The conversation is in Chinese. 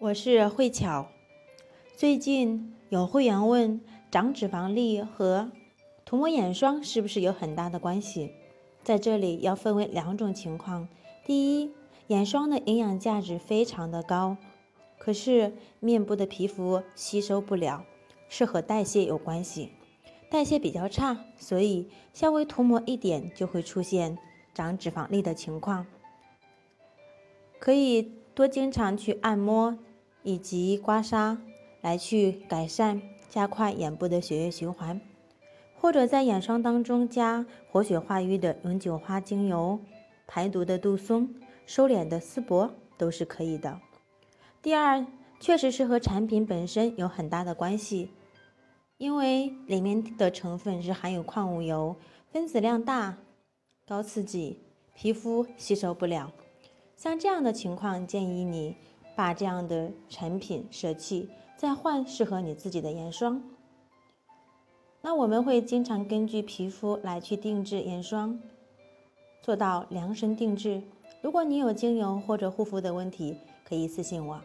我是慧巧。最近有会员问，长脂肪粒和涂抹眼霜是不是有很大的关系？在这里要分为两种情况。第一，眼霜的营养价值非常的高，可是面部的皮肤吸收不了，是和代谢有关系。代谢比较差，所以稍微涂抹一点就会出现长脂肪粒的情况。可以多经常去按摩。以及刮痧来去改善、加快眼部的血液循环，或者在眼霜当中加活血化瘀的永久花精油、排毒的杜松、收敛的丝柏都是可以的。第二，确实是和产品本身有很大的关系，因为里面的成分是含有矿物油，分子量大，高刺激，皮肤吸收不了。像这样的情况，建议你。把这样的产品舍弃，再换适合你自己的眼霜。那我们会经常根据皮肤来去定制眼霜，做到量身定制。如果你有精油或者护肤的问题，可以私信我。